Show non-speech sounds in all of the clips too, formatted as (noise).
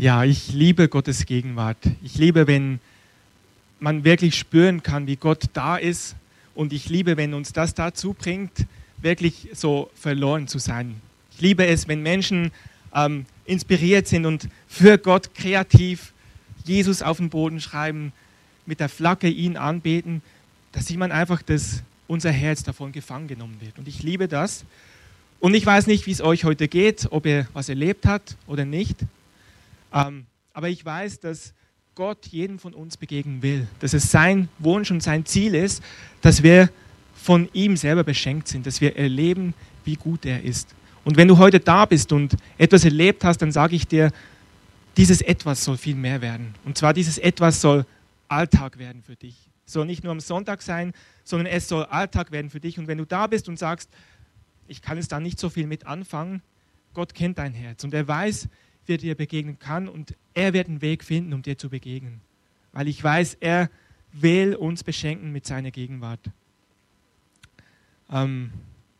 Ja, ich liebe Gottes Gegenwart. Ich liebe, wenn man wirklich spüren kann, wie Gott da ist. Und ich liebe, wenn uns das dazu bringt, wirklich so verloren zu sein. Ich liebe es, wenn Menschen ähm, inspiriert sind und für Gott kreativ Jesus auf den Boden schreiben, mit der Flagge ihn anbeten. Da sieht man einfach, dass unser Herz davon gefangen genommen wird. Und ich liebe das. Und ich weiß nicht, wie es euch heute geht, ob ihr was erlebt habt oder nicht. Ähm, aber ich weiß, dass Gott jedem von uns begegnen will. Dass es sein Wunsch und sein Ziel ist, dass wir von ihm selber beschenkt sind, dass wir erleben, wie gut er ist. Und wenn du heute da bist und etwas erlebt hast, dann sage ich dir, dieses Etwas soll viel mehr werden. Und zwar dieses Etwas soll Alltag werden für dich. Soll nicht nur am Sonntag sein, sondern es soll Alltag werden für dich. Und wenn du da bist und sagst, ich kann es da nicht so viel mit anfangen, Gott kennt dein Herz und er weiß, wie er dir begegnen kann und er wird einen Weg finden, um dir zu begegnen. Weil ich weiß, er will uns beschenken mit seiner Gegenwart. Ähm,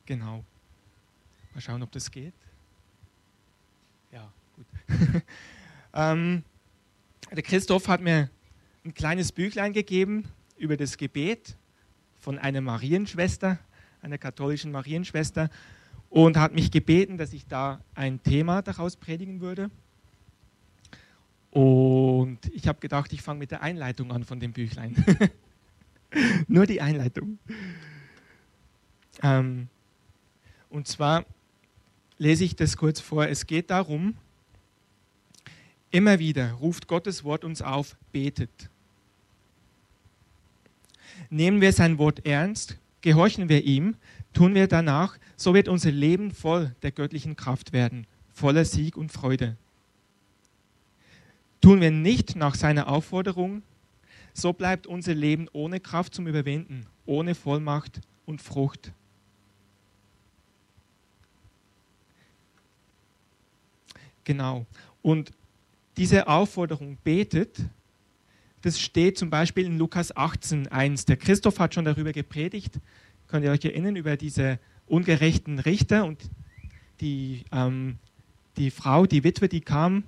genau. Mal schauen, ob das geht. Ja, gut. (laughs) ähm, der Christoph hat mir ein kleines Büchlein gegeben über das Gebet von einer Marienschwester, einer katholischen Marienschwester, und hat mich gebeten, dass ich da ein Thema daraus predigen würde. Und ich habe gedacht, ich fange mit der Einleitung an von dem Büchlein. (laughs) Nur die Einleitung. Ähm, und zwar lese ich das kurz vor. Es geht darum, immer wieder ruft Gottes Wort uns auf, betet. Nehmen wir sein Wort ernst, gehorchen wir ihm, tun wir danach, so wird unser Leben voll der göttlichen Kraft werden, voller Sieg und Freude. Tun wir nicht nach seiner Aufforderung, so bleibt unser Leben ohne Kraft zum Überwinden, ohne Vollmacht und Frucht. Genau. Und diese Aufforderung betet, das steht zum Beispiel in Lukas 18, 1. Der Christoph hat schon darüber gepredigt. Könnt ihr euch erinnern über diese ungerechten Richter und die, ähm, die Frau, die Witwe, die kam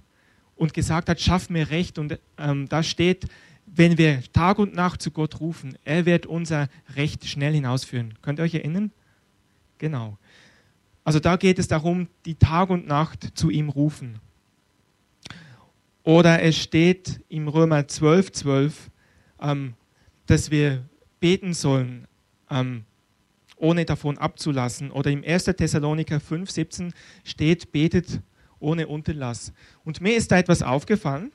und gesagt hat, schaff mir Recht. Und ähm, da steht, wenn wir Tag und Nacht zu Gott rufen, er wird unser Recht schnell hinausführen. Könnt ihr euch erinnern? Genau. Also da geht es darum, die Tag und Nacht zu ihm rufen. Oder es steht im Römer 12, 12, ähm, dass wir beten sollen, ähm, ohne davon abzulassen. Oder im 1. Thessaloniker 5, 17 steht, betet ohne Unterlass. Und mir ist da etwas aufgefallen.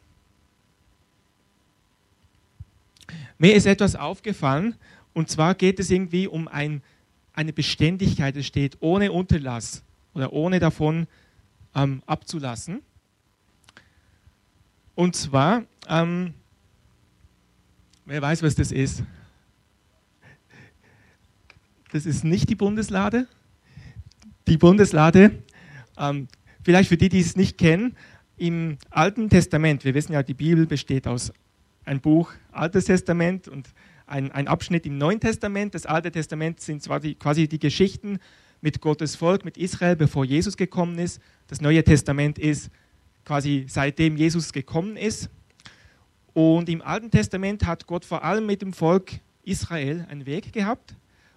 Mir ist etwas aufgefallen, und zwar geht es irgendwie um ein, eine Beständigkeit. Es steht ohne Unterlass oder ohne davon ähm, abzulassen. Und zwar, ähm, wer weiß, was das ist? Das ist nicht die Bundeslade. Die Bundeslade, ähm, vielleicht für die, die es nicht kennen, im Alten Testament, wir wissen ja, die Bibel besteht aus einem Buch Altes Testament und ein, ein Abschnitt im Neuen Testament. Das Alte Testament sind zwar die, quasi die Geschichten mit Gottes Volk, mit Israel, bevor Jesus gekommen ist. Das Neue Testament ist quasi seitdem Jesus gekommen ist. Und im Alten Testament hat Gott vor allem mit dem Volk Israel einen Weg gehabt.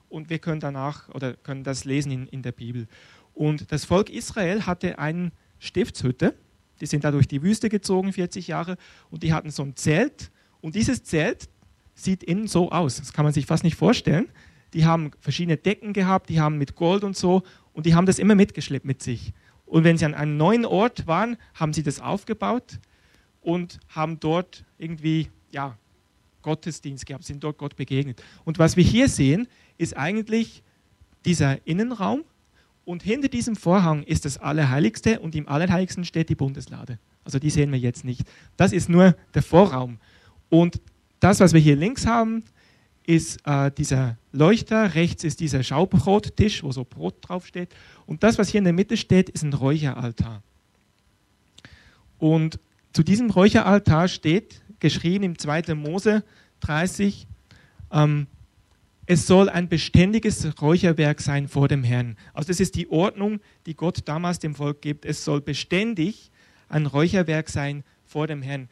Und wir können danach oder können das lesen in, in der Bibel. Und das Volk Israel hatte eine Stiftshütte. Die sind da durch die Wüste gezogen, 40 Jahre. Und die hatten so ein Zelt. Und dieses Zelt sieht innen so aus. Das kann man sich fast nicht vorstellen. Die haben verschiedene Decken gehabt, die haben mit Gold und so. Und die haben das immer mitgeschleppt mit sich. Und wenn sie an einem neuen Ort waren, haben sie das aufgebaut und haben dort irgendwie ja, Gottesdienst gehabt, sind dort Gott begegnet. Und was wir hier sehen, ist eigentlich dieser Innenraum und hinter diesem Vorhang ist das Allerheiligste und im Allerheiligsten steht die Bundeslade. Also die sehen wir jetzt nicht. Das ist nur der Vorraum. Und das, was wir hier links haben, ist äh, dieser Leuchter, rechts ist dieser Schaubrottisch, wo so Brot draufsteht. Und das, was hier in der Mitte steht, ist ein Räucheraltar. Und zu diesem Räucheraltar steht, geschrieben im 2. Mose 30, ähm, es soll ein beständiges Räucherwerk sein vor dem Herrn. Also das ist die Ordnung, die Gott damals dem Volk gibt. Es soll beständig ein Räucherwerk sein vor dem Herrn.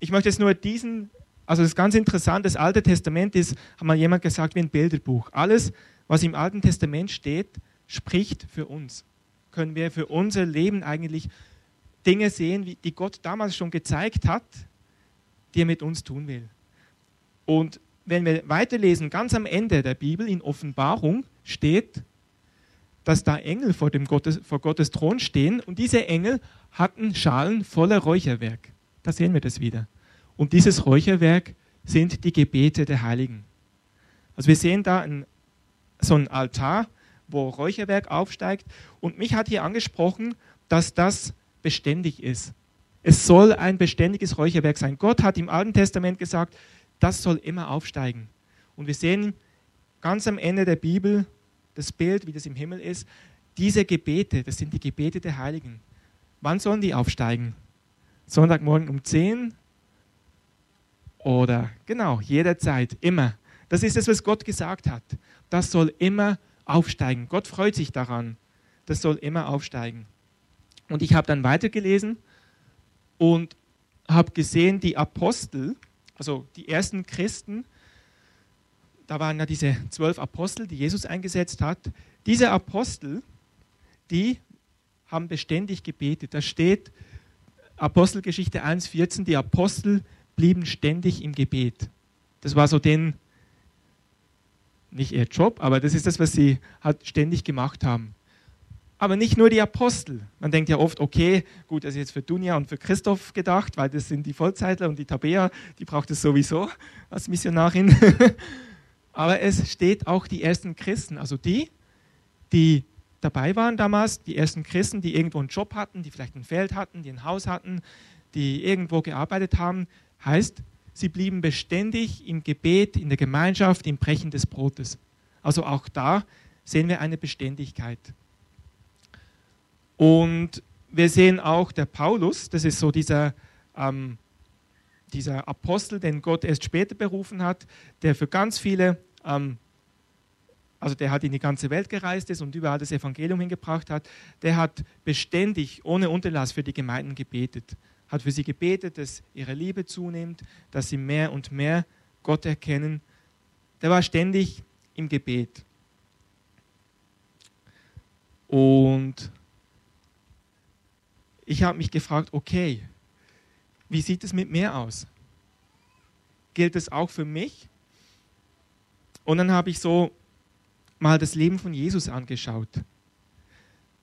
Ich möchte jetzt nur diesen, also das ist ganz interessant, das Alte Testament ist, hat mal jemand gesagt, wie ein Bilderbuch. Alles, was im Alten Testament steht, spricht für uns. Können wir für unser Leben eigentlich Dinge sehen, die Gott damals schon gezeigt hat, die er mit uns tun will. Und wenn wir weiterlesen, ganz am Ende der Bibel in Offenbarung steht, dass da Engel vor, dem Gottes, vor Gottes Thron stehen und diese Engel hatten Schalen voller Räucherwerk. Da sehen wir das wieder. Und dieses Räucherwerk sind die Gebete der Heiligen. Also wir sehen da ein, so einen Altar, wo Räucherwerk aufsteigt. Und mich hat hier angesprochen, dass das beständig ist. Es soll ein beständiges Räucherwerk sein. Gott hat im Alten Testament gesagt, das soll immer aufsteigen. Und wir sehen ganz am Ende der Bibel das Bild, wie das im Himmel ist. Diese Gebete, das sind die Gebete der Heiligen. Wann sollen die aufsteigen? Sonntagmorgen um 10? Oder genau, jederzeit, immer. Das ist das, was Gott gesagt hat. Das soll immer aufsteigen. Gott freut sich daran. Das soll immer aufsteigen. Und ich habe dann weitergelesen und habe gesehen, die Apostel, also die ersten Christen, da waren ja diese zwölf Apostel, die Jesus eingesetzt hat. Diese Apostel, die haben beständig gebetet. Da steht Apostelgeschichte 1,14, die Apostel blieben ständig im Gebet. Das war so den, nicht ihr Job, aber das ist das, was sie halt ständig gemacht haben. Aber nicht nur die Apostel. Man denkt ja oft, okay, gut, das ist jetzt für Dunja und für Christoph gedacht, weil das sind die Vollzeitler und die Tabea, die braucht es sowieso als Missionarin. (laughs) Aber es steht auch die ersten Christen, also die, die dabei waren damals, die ersten Christen, die irgendwo einen Job hatten, die vielleicht ein Feld hatten, die ein Haus hatten, die irgendwo gearbeitet haben, heißt, sie blieben beständig im Gebet, in der Gemeinschaft, im Brechen des Brotes. Also auch da sehen wir eine Beständigkeit. Und wir sehen auch der Paulus, das ist so dieser, ähm, dieser Apostel, den Gott erst später berufen hat, der für ganz viele, ähm, also der hat in die ganze Welt gereist ist und überall das Evangelium hingebracht hat, der hat beständig, ohne Unterlass für die Gemeinden gebetet. Hat für sie gebetet, dass ihre Liebe zunimmt, dass sie mehr und mehr Gott erkennen. Der war ständig im Gebet. Und ich habe mich gefragt, okay, wie sieht es mit mir aus? Gilt es auch für mich? Und dann habe ich so mal das Leben von Jesus angeschaut.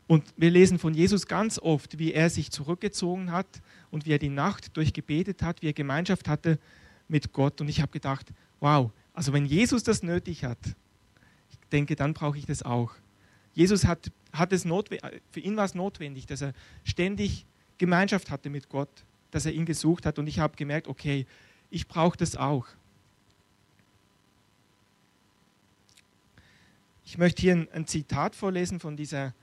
Und wir lesen von Jesus ganz oft, wie er sich zurückgezogen hat und wie er die Nacht durchgebetet hat, wie er Gemeinschaft hatte mit Gott. Und ich habe gedacht, wow, also wenn Jesus das nötig hat, ich denke, dann brauche ich das auch. Jesus hat, hat es für ihn war es notwendig, dass er ständig Gemeinschaft hatte mit Gott, dass er ihn gesucht hat. Und ich habe gemerkt, okay, ich brauche das auch. Ich möchte hier ein, ein Zitat vorlesen von, dieser,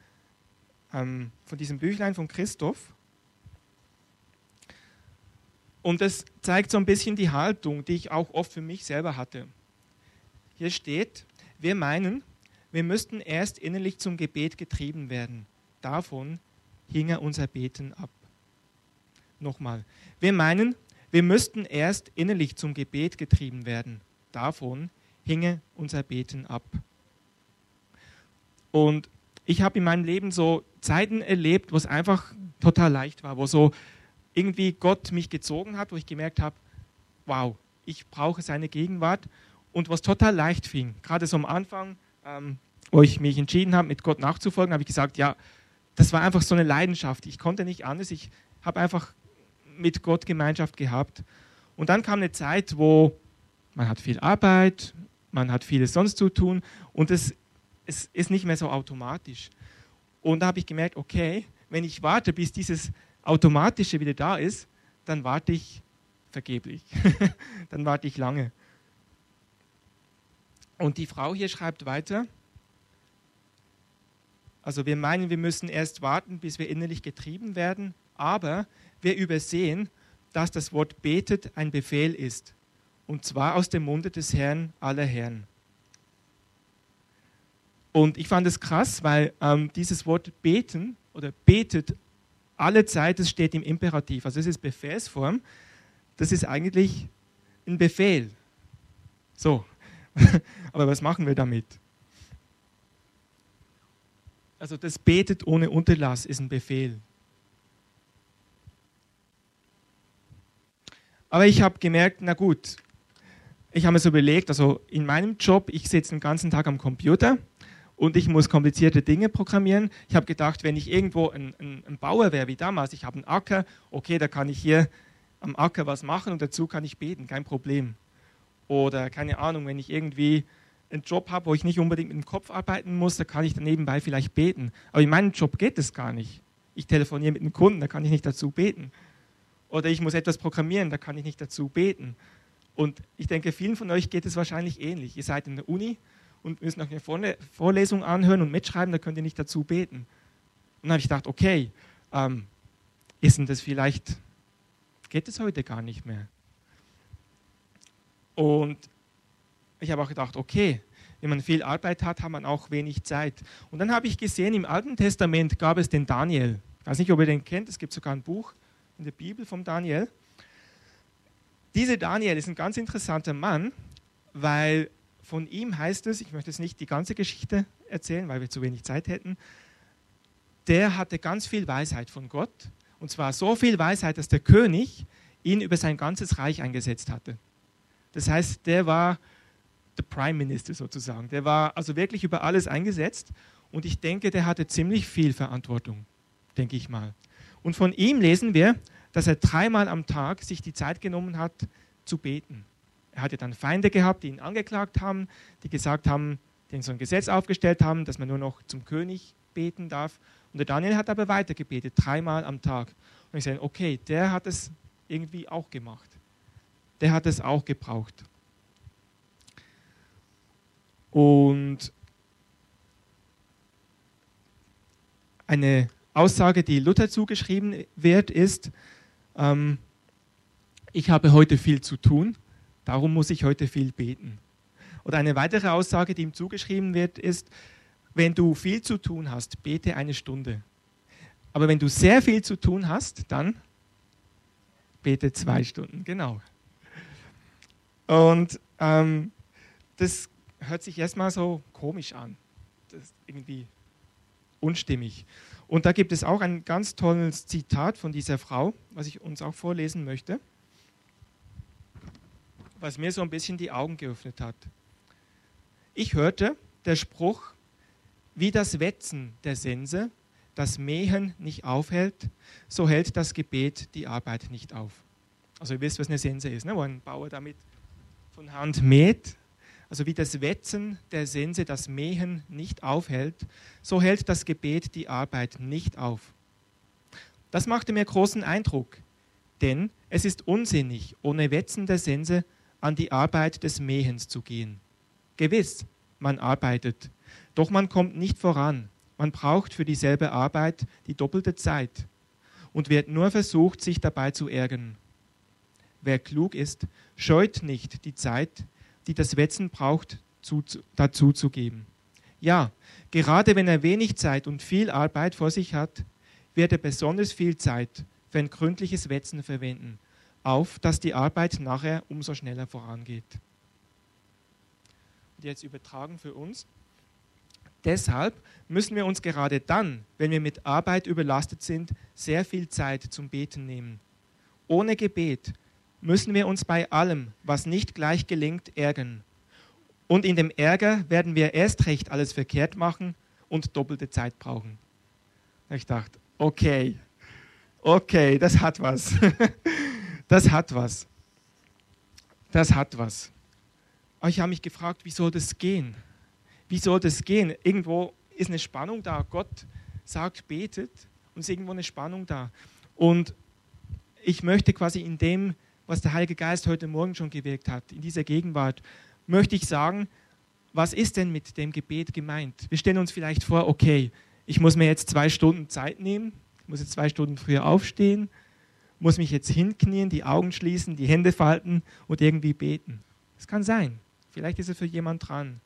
ähm, von diesem Büchlein von Christoph. Und das zeigt so ein bisschen die Haltung, die ich auch oft für mich selber hatte. Hier steht, wir meinen, wir müssten erst innerlich zum Gebet getrieben werden. Davon hinge unser Beten ab. Nochmal. Wir meinen, wir müssten erst innerlich zum Gebet getrieben werden. Davon hinge unser Beten ab. Und ich habe in meinem Leben so Zeiten erlebt, wo es einfach total leicht war, wo so irgendwie Gott mich gezogen hat, wo ich gemerkt habe, wow, ich brauche seine Gegenwart und was total leicht fing. Gerade so am Anfang, ähm, wo ich mich entschieden habe, mit Gott nachzufolgen, habe ich gesagt, ja, das war einfach so eine Leidenschaft. Ich konnte nicht anders. Ich habe einfach mit Gott Gemeinschaft gehabt. Und dann kam eine Zeit, wo man hat viel Arbeit, man hat vieles sonst zu tun und es, es ist nicht mehr so automatisch. Und da habe ich gemerkt, okay, wenn ich warte, bis dieses Automatische wieder da ist, dann warte ich vergeblich. (laughs) dann warte ich lange. Und die Frau hier schreibt weiter, also wir meinen, wir müssen erst warten, bis wir innerlich getrieben werden, aber wir übersehen, dass das Wort betet ein Befehl ist, und zwar aus dem Munde des Herrn aller Herren. Und ich fand es krass, weil ähm, dieses Wort beten oder betet alle Zeit, das steht im Imperativ. Also es ist Befehlsform. Das ist eigentlich ein Befehl. So. (laughs) Aber was machen wir damit? Also das Betet ohne Unterlass ist ein Befehl. Aber ich habe gemerkt, na gut, ich habe mir so überlegt, also in meinem Job, ich sitze den ganzen Tag am Computer und ich muss komplizierte Dinge programmieren. Ich habe gedacht, wenn ich irgendwo ein, ein, ein Bauer wäre wie damals, ich habe einen Acker, okay, da kann ich hier am Acker was machen und dazu kann ich beten, kein Problem. Oder keine Ahnung, wenn ich irgendwie einen Job habe, wo ich nicht unbedingt mit dem Kopf arbeiten muss, da kann ich dann nebenbei vielleicht beten. Aber in meinem Job geht es gar nicht. Ich telefoniere mit einem Kunden, da kann ich nicht dazu beten. Oder ich muss etwas programmieren, da kann ich nicht dazu beten. Und ich denke, vielen von euch geht es wahrscheinlich ähnlich. Ihr seid in der Uni und müsst noch eine Vorlesung anhören und mitschreiben, da könnt ihr nicht dazu beten. Und dann habe ich gedacht, okay, ähm, ist denn das vielleicht, geht es heute gar nicht mehr? Und ich habe auch gedacht, okay, wenn man viel Arbeit hat, hat man auch wenig Zeit. Und dann habe ich gesehen, im Alten Testament gab es den Daniel. Ich weiß nicht, ob ihr den kennt, es gibt sogar ein Buch in der Bibel vom Daniel. Dieser Daniel ist ein ganz interessanter Mann, weil von ihm heißt es, ich möchte jetzt nicht die ganze Geschichte erzählen, weil wir zu wenig Zeit hätten, der hatte ganz viel Weisheit von Gott. Und zwar so viel Weisheit, dass der König ihn über sein ganzes Reich eingesetzt hatte. Das heißt, der war der Prime Minister sozusagen. Der war also wirklich über alles eingesetzt. Und ich denke, der hatte ziemlich viel Verantwortung, denke ich mal. Und von ihm lesen wir, dass er dreimal am Tag sich die Zeit genommen hat, zu beten. Er hatte dann Feinde gehabt, die ihn angeklagt haben, die gesagt haben, die so ein Gesetz aufgestellt haben, dass man nur noch zum König beten darf. Und der Daniel hat aber weiter gebetet, dreimal am Tag. Und ich sage, okay, der hat es irgendwie auch gemacht. Der hat es auch gebraucht. Und eine Aussage, die Luther zugeschrieben wird, ist, ähm, ich habe heute viel zu tun, darum muss ich heute viel beten. Oder eine weitere Aussage, die ihm zugeschrieben wird, ist, wenn du viel zu tun hast, bete eine Stunde. Aber wenn du sehr viel zu tun hast, dann bete zwei Stunden, genau. Und ähm, das hört sich erstmal so komisch an. Das ist irgendwie unstimmig. Und da gibt es auch ein ganz tolles Zitat von dieser Frau, was ich uns auch vorlesen möchte, was mir so ein bisschen die Augen geöffnet hat. Ich hörte der Spruch, wie das Wetzen der Sense das Mähen nicht aufhält, so hält das Gebet die Arbeit nicht auf. Also ihr wisst, was eine Sense ist, ne? wo ein Bauer damit von Hand mäht also wie das Wetzen der Sense das Mähen nicht aufhält, so hält das Gebet die Arbeit nicht auf. Das machte mir großen Eindruck, denn es ist unsinnig, ohne Wetzen der Sense an die Arbeit des Mähens zu gehen. Gewiss, man arbeitet, doch man kommt nicht voran. Man braucht für dieselbe Arbeit die doppelte Zeit und wird nur versucht, sich dabei zu ärgern. Wer klug ist, scheut nicht die Zeit, die das Wetzen braucht, zu, dazu zu geben. Ja, gerade wenn er wenig Zeit und viel Arbeit vor sich hat, wird er besonders viel Zeit für ein gründliches Wetzen verwenden, auf dass die Arbeit nachher umso schneller vorangeht. Und jetzt übertragen für uns. Deshalb müssen wir uns gerade dann, wenn wir mit Arbeit überlastet sind, sehr viel Zeit zum Beten nehmen. Ohne Gebet müssen wir uns bei allem, was nicht gleich gelingt, ärgern. Und in dem Ärger werden wir erst recht alles verkehrt machen und doppelte Zeit brauchen. Ich dachte, okay, okay, das hat was. (laughs) Das hat was. Das hat was. Aber ich habe mich gefragt, wie soll das gehen? Wie soll das gehen? Irgendwo ist eine Spannung da. Gott sagt, betet und es ist irgendwo eine Spannung da. Und ich möchte quasi in dem was der Heilige Geist heute Morgen schon gewirkt hat, in dieser Gegenwart, möchte ich sagen, was ist denn mit dem Gebet gemeint? Wir stellen uns vielleicht vor, okay, ich muss mir jetzt zwei Stunden Zeit nehmen, ich muss jetzt zwei Stunden früher aufstehen, muss mich jetzt hinknien, die Augen schließen, die Hände falten und irgendwie beten. Das kann sein. Vielleicht ist es für jemand dran.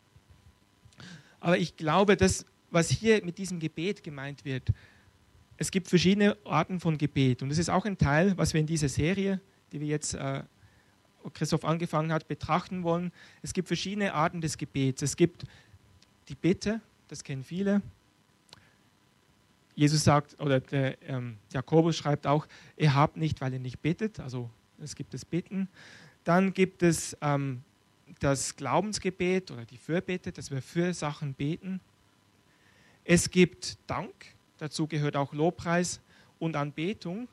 Aber ich glaube, das, was hier mit diesem Gebet gemeint wird, es gibt verschiedene Arten von Gebet. Und das ist auch ein Teil, was wir in dieser Serie, die wir jetzt, äh, Christoph angefangen hat, betrachten wollen. Es gibt verschiedene Arten des Gebets. Es gibt die Bitte, das kennen viele. Jesus sagt, oder der ähm, Jakobus schreibt auch, ihr habt nicht, weil ihr nicht betet. Also es gibt das Bitten. Dann gibt es ähm, das Glaubensgebet oder die Fürbitte, dass wir für Sachen beten. Es gibt Dank, dazu gehört auch Lobpreis und Anbetung.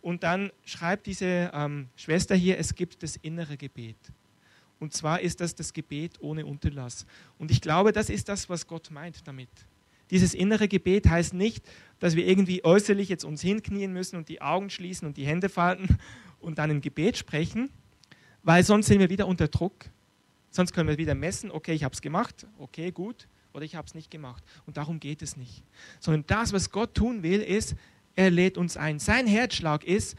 Und dann schreibt diese ähm, Schwester hier, es gibt das innere Gebet. Und zwar ist das das Gebet ohne Unterlass. Und ich glaube, das ist das, was Gott meint damit. Dieses innere Gebet heißt nicht, dass wir irgendwie äußerlich jetzt uns hinknien müssen und die Augen schließen und die Hände falten und dann ein Gebet sprechen, weil sonst sind wir wieder unter Druck. Sonst können wir wieder messen, okay, ich habe es gemacht, okay, gut oder ich habe es nicht gemacht. Und darum geht es nicht. Sondern das, was Gott tun will, ist, er lädt uns ein. Sein Herzschlag ist,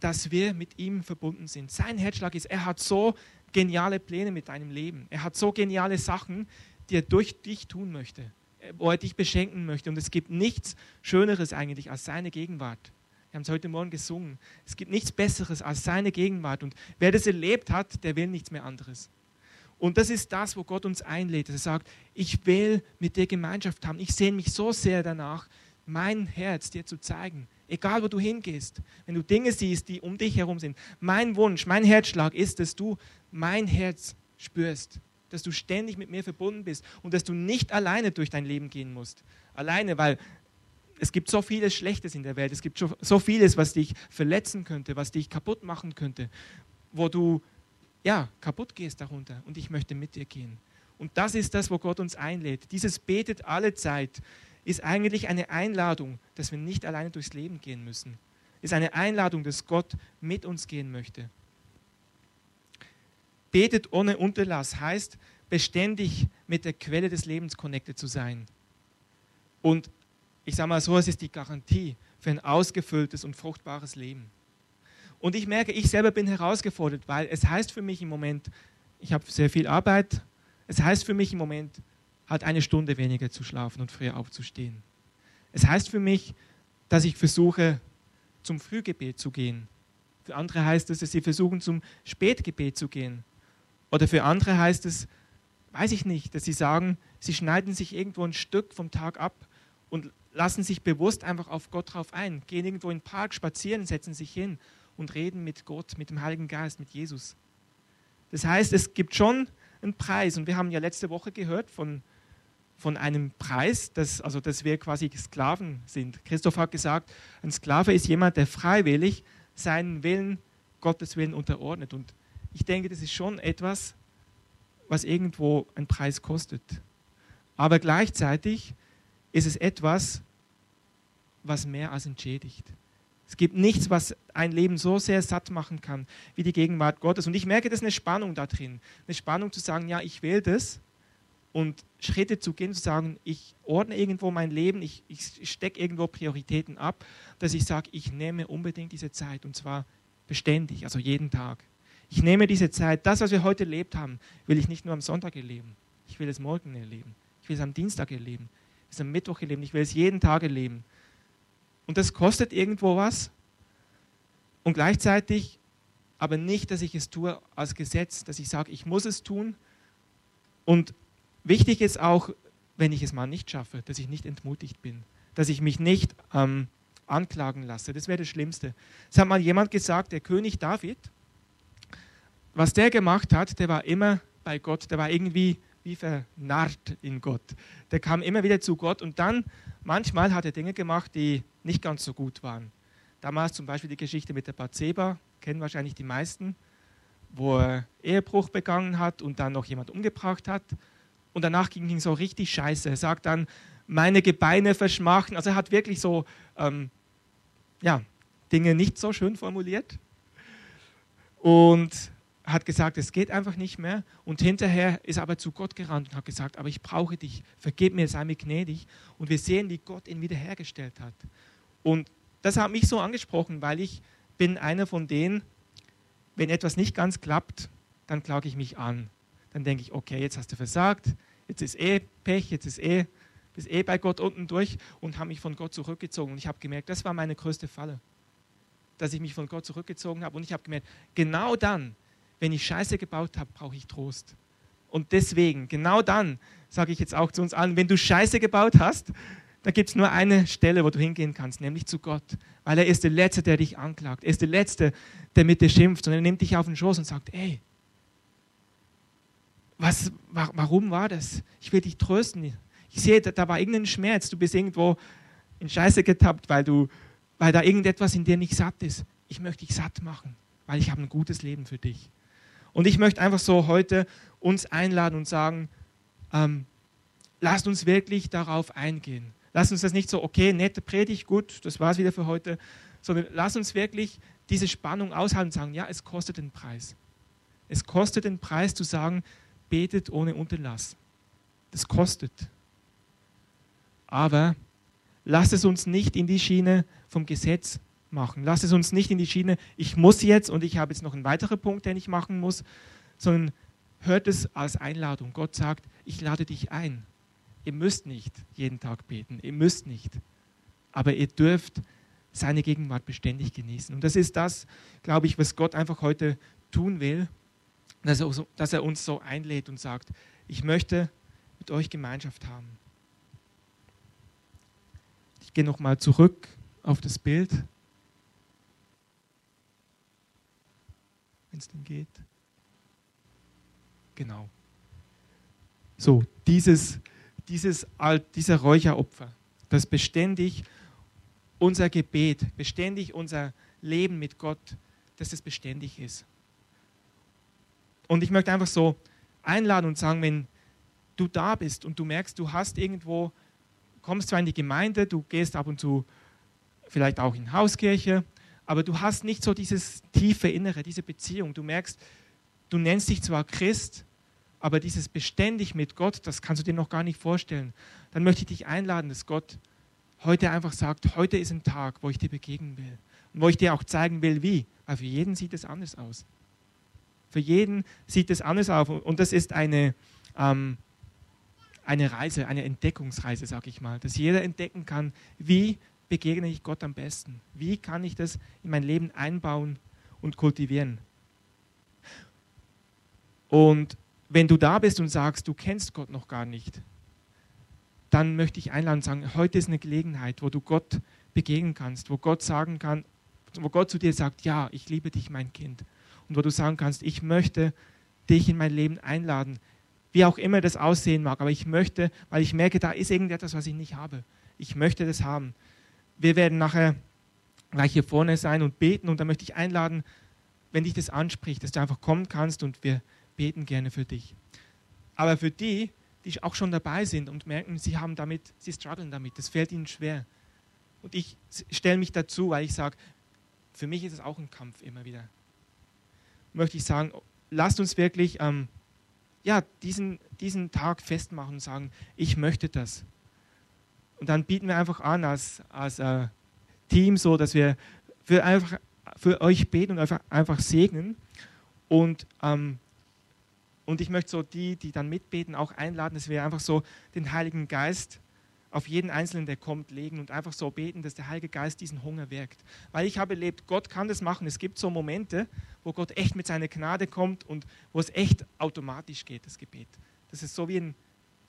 dass wir mit ihm verbunden sind. Sein Herzschlag ist, er hat so geniale Pläne mit deinem Leben. Er hat so geniale Sachen, die er durch dich tun möchte, wo er dich beschenken möchte. Und es gibt nichts Schöneres eigentlich als seine Gegenwart. Wir haben es heute Morgen gesungen. Es gibt nichts Besseres als seine Gegenwart. Und wer das erlebt hat, der will nichts mehr anderes. Und das ist das, wo Gott uns einlädt. Er sagt, ich will mit dir Gemeinschaft haben. Ich sehne mich so sehr danach, mein Herz dir zu zeigen. Egal, wo du hingehst, wenn du Dinge siehst, die um dich herum sind. Mein Wunsch, mein Herzschlag ist, dass du mein Herz spürst, dass du ständig mit mir verbunden bist und dass du nicht alleine durch dein Leben gehen musst. Alleine, weil es gibt so vieles Schlechtes in der Welt. Es gibt so vieles, was dich verletzen könnte, was dich kaputt machen könnte, wo du ja, kaputt gehst darunter und ich möchte mit dir gehen. Und das ist das, wo Gott uns einlädt. Dieses betet alle Zeit ist eigentlich eine Einladung, dass wir nicht alleine durchs Leben gehen müssen. Ist eine Einladung, dass Gott mit uns gehen möchte. Betet ohne Unterlass heißt, beständig mit der Quelle des Lebens connected zu sein. Und ich sage mal so, es ist die Garantie für ein ausgefülltes und fruchtbares Leben. Und ich merke, ich selber bin herausgefordert, weil es heißt für mich im Moment, ich habe sehr viel Arbeit, es heißt für mich im Moment, halt eine Stunde weniger zu schlafen und früher aufzustehen. Es heißt für mich, dass ich versuche, zum Frühgebet zu gehen. Für andere heißt es, dass sie versuchen, zum Spätgebet zu gehen. Oder für andere heißt es, weiß ich nicht, dass sie sagen, sie schneiden sich irgendwo ein Stück vom Tag ab und lassen sich bewusst einfach auf Gott drauf ein, gehen irgendwo in den Park spazieren, setzen sich hin und reden mit Gott, mit dem Heiligen Geist, mit Jesus. Das heißt, es gibt schon einen Preis. Und wir haben ja letzte Woche gehört von, von einem Preis, dass, also dass wir quasi Sklaven sind. Christoph hat gesagt, ein Sklave ist jemand, der freiwillig seinen Willen, Gottes Willen unterordnet. Und ich denke, das ist schon etwas, was irgendwo einen Preis kostet. Aber gleichzeitig ist es etwas, was mehr als entschädigt. Es gibt nichts, was ein Leben so sehr satt machen kann wie die Gegenwart Gottes. Und ich merke, das ist eine Spannung da drin. Eine Spannung zu sagen, ja, ich will das. Und Schritte zu gehen, zu sagen, ich ordne irgendwo mein Leben, ich, ich stecke irgendwo Prioritäten ab, dass ich sage, ich nehme unbedingt diese Zeit und zwar beständig, also jeden Tag. Ich nehme diese Zeit, das, was wir heute erlebt haben, will ich nicht nur am Sonntag erleben. Ich will es morgen erleben. Ich will es am Dienstag erleben. Ich will es am Mittwoch erleben. Ich will es jeden Tag erleben. Und das kostet irgendwo was. Und gleichzeitig aber nicht, dass ich es tue als Gesetz, dass ich sage, ich muss es tun. Und wichtig ist auch, wenn ich es mal nicht schaffe, dass ich nicht entmutigt bin, dass ich mich nicht ähm, anklagen lasse. Das wäre das Schlimmste. Es hat mal jemand gesagt, der König David, was der gemacht hat, der war immer bei Gott, der war irgendwie wie vernarrt in Gott. Der kam immer wieder zu Gott und dann manchmal hat er Dinge gemacht, die nicht ganz so gut waren. Damals zum Beispiel die Geschichte mit der Bathseba, kennen wahrscheinlich die meisten, wo er Ehebruch begangen hat und dann noch jemand umgebracht hat. Und danach ging es so richtig scheiße. Er sagt dann, meine Gebeine verschmachten. Also er hat wirklich so ähm, ja, Dinge nicht so schön formuliert. Und hat gesagt, es geht einfach nicht mehr. Und hinterher ist er aber zu Gott gerannt und hat gesagt, aber ich brauche dich, vergib mir, sei mir gnädig. Und wir sehen, wie Gott ihn wiederhergestellt hat. Und das hat mich so angesprochen, weil ich bin einer von denen, wenn etwas nicht ganz klappt, dann klage ich mich an. Dann denke ich, okay, jetzt hast du versagt, jetzt ist eh Pech, jetzt ist eh bis eh bei Gott unten durch und habe mich von Gott zurückgezogen. Und ich habe gemerkt, das war meine größte Falle, dass ich mich von Gott zurückgezogen habe. Und ich habe gemerkt, genau dann, wenn ich Scheiße gebaut habe, brauche ich Trost. Und deswegen, genau dann, sage ich jetzt auch zu uns allen, wenn du Scheiße gebaut hast, dann gibt es nur eine Stelle, wo du hingehen kannst, nämlich zu Gott. Weil er ist der Letzte, der dich anklagt. Er ist der Letzte, der mit dir schimpft. Und er nimmt dich auf den Schoß und sagt, ey, was, warum war das? Ich will dich trösten. Ich sehe, da, war irgendein Schmerz. Du bist irgendwo in Scheiße getappt, weil, du, weil da irgendetwas in dir nicht satt ist. Ich möchte dich satt machen, weil ich habe ein gutes Leben für dich. Und ich möchte einfach so heute uns einladen und sagen, ähm, lasst uns wirklich darauf eingehen. Lasst uns das nicht so, okay, nette Predigt, gut, das war es wieder für heute, sondern lasst uns wirklich diese Spannung aushalten und sagen, ja, es kostet den Preis. Es kostet den Preis zu sagen, betet ohne Unterlass. Das kostet. Aber lasst es uns nicht in die Schiene vom Gesetz machen. Lasst es uns nicht in die Schiene, ich muss jetzt und ich habe jetzt noch einen weiteren Punkt, den ich machen muss, sondern hört es als Einladung. Gott sagt, ich lade dich ein. Ihr müsst nicht jeden Tag beten, ihr müsst nicht. Aber ihr dürft seine Gegenwart beständig genießen. Und das ist das, glaube ich, was Gott einfach heute tun will dass er uns so einlädt und sagt, ich möchte mit euch Gemeinschaft haben. Ich gehe nochmal zurück auf das Bild, wenn es denn geht. Genau. So, dieses, dieses, dieser Räucheropfer, das beständig unser Gebet, beständig unser Leben mit Gott, dass es beständig ist. Und ich möchte einfach so einladen und sagen, wenn du da bist und du merkst, du hast irgendwo, kommst zwar in die Gemeinde, du gehst ab und zu vielleicht auch in Hauskirche, aber du hast nicht so dieses tiefe Innere, diese Beziehung. Du merkst, du nennst dich zwar Christ, aber dieses beständig mit Gott, das kannst du dir noch gar nicht vorstellen. Dann möchte ich dich einladen, dass Gott heute einfach sagt, heute ist ein Tag, wo ich dir begegnen will und wo ich dir auch zeigen will, wie. Weil für jeden sieht es anders aus. Für jeden sieht es anders aus. Und das ist eine, ähm, eine Reise, eine Entdeckungsreise, sag ich mal, dass jeder entdecken kann, wie begegne ich Gott am besten? Wie kann ich das in mein Leben einbauen und kultivieren? Und wenn du da bist und sagst, du kennst Gott noch gar nicht, dann möchte ich einladen und sagen, heute ist eine Gelegenheit, wo du Gott begegnen kannst, wo Gott sagen kann, wo Gott zu dir sagt, ja, ich liebe dich, mein Kind und wo du sagen kannst, ich möchte dich in mein Leben einladen, wie auch immer das aussehen mag, aber ich möchte, weil ich merke, da ist irgendetwas, was ich nicht habe. Ich möchte das haben. Wir werden nachher gleich hier vorne sein und beten und da möchte ich einladen, wenn dich das anspricht, dass du einfach kommen kannst und wir beten gerne für dich. Aber für die, die auch schon dabei sind und merken, sie haben damit, sie strugglen damit, das fällt ihnen schwer. Und ich stelle mich dazu, weil ich sage, für mich ist es auch ein Kampf immer wieder möchte ich sagen, lasst uns wirklich ähm, ja, diesen, diesen Tag festmachen und sagen, ich möchte das. Und dann bieten wir einfach an als, als äh, Team so, dass wir für, einfach, für euch beten und einfach, einfach segnen. Und, ähm, und ich möchte so die, die dann mitbeten, auch einladen, dass wir einfach so den Heiligen Geist auf jeden Einzelnen, der kommt, legen und einfach so beten, dass der Heilige Geist diesen Hunger wirkt. Weil ich habe erlebt, Gott kann das machen. Es gibt so Momente, wo Gott echt mit seiner Gnade kommt und wo es echt automatisch geht, das Gebet. Dass es so wie ein,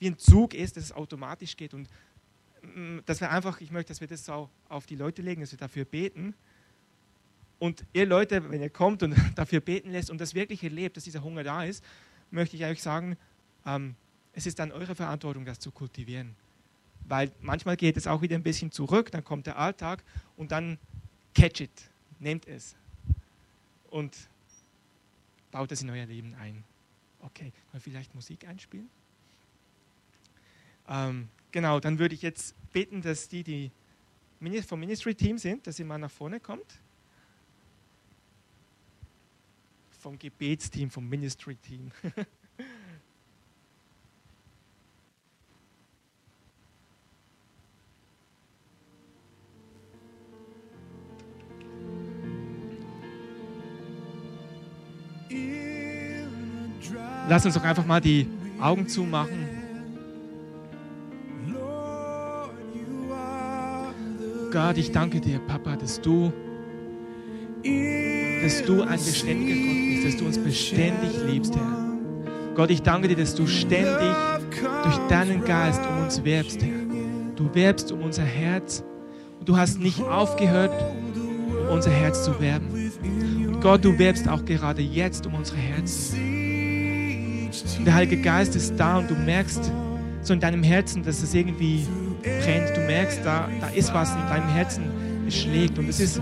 wie ein Zug ist, dass es automatisch geht. Und dass wir einfach, ich möchte, dass wir das so auf die Leute legen, dass wir dafür beten. Und ihr Leute, wenn ihr kommt und (laughs) dafür beten lässt und das wirklich erlebt, dass dieser Hunger da ist, möchte ich euch sagen, ähm, es ist dann eure Verantwortung, das zu kultivieren. Weil manchmal geht es auch wieder ein bisschen zurück, dann kommt der Alltag und dann catch it, nehmt es und baut es in euer Leben ein. Okay, mal vielleicht Musik einspielen? Ähm, genau, dann würde ich jetzt bitten, dass die, die vom Ministry-Team sind, dass ihr mal nach vorne kommt. Vom Gebetsteam, vom Ministry-Team. (laughs) Lass uns doch einfach mal die Augen zumachen. Gott, ich danke dir, Papa, dass du, dass du ein beständiger Gott bist, dass du uns beständig liebst, Herr. Gott, ich danke dir, dass du ständig durch deinen Geist um uns werbst, Herr. Du werbst um unser Herz und du hast nicht aufgehört, um unser Herz zu werben. Und Gott, du werbst auch gerade jetzt um unsere Herzen. Und der Heilige Geist ist da und du merkst so in deinem Herzen, dass es irgendwie brennt. Du merkst, da, da ist was in deinem Herzen, es schlägt. Und das ist,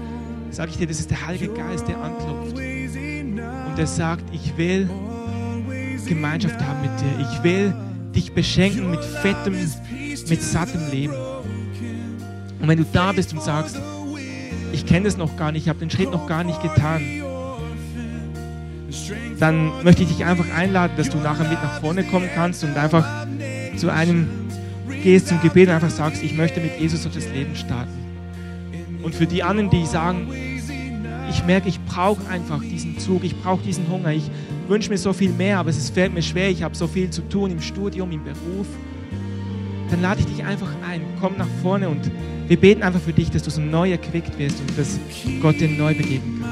sage ich dir, das ist der Heilige Geist, der anklopft. Und der sagt, ich will Gemeinschaft haben mit dir. Ich will dich beschenken mit fettem, mit sattem Leben. Und wenn du da bist und sagst, ich kenne das noch gar nicht, ich habe den Schritt noch gar nicht getan, dann möchte ich dich einfach einladen, dass du nachher mit nach vorne kommen kannst und einfach zu einem gehst zum Gebet und einfach sagst, ich möchte mit Jesus auf das Leben starten. Und für die anderen, die sagen, ich merke, ich brauche einfach diesen Zug, ich brauche diesen Hunger, ich wünsche mir so viel mehr, aber es fällt mir schwer, ich habe so viel zu tun im Studium, im Beruf, dann lade ich dich einfach ein, komm nach vorne und wir beten einfach für dich, dass du so neu erquickt wirst und dass Gott dir neu begegnen kann.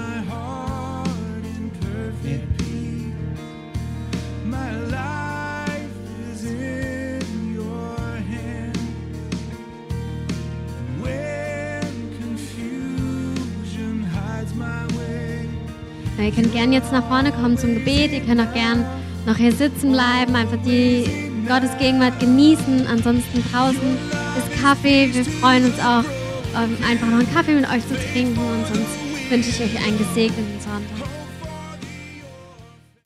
Ihr könnt gerne jetzt nach vorne kommen zum Gebet. Ihr könnt auch gerne noch hier sitzen bleiben, einfach die Gottes Gegenwart genießen. Ansonsten draußen ist Kaffee. Wir freuen uns auch, ähm, einfach noch einen Kaffee mit euch zu trinken. Und sonst wünsche ich euch einen gesegneten Sonntag.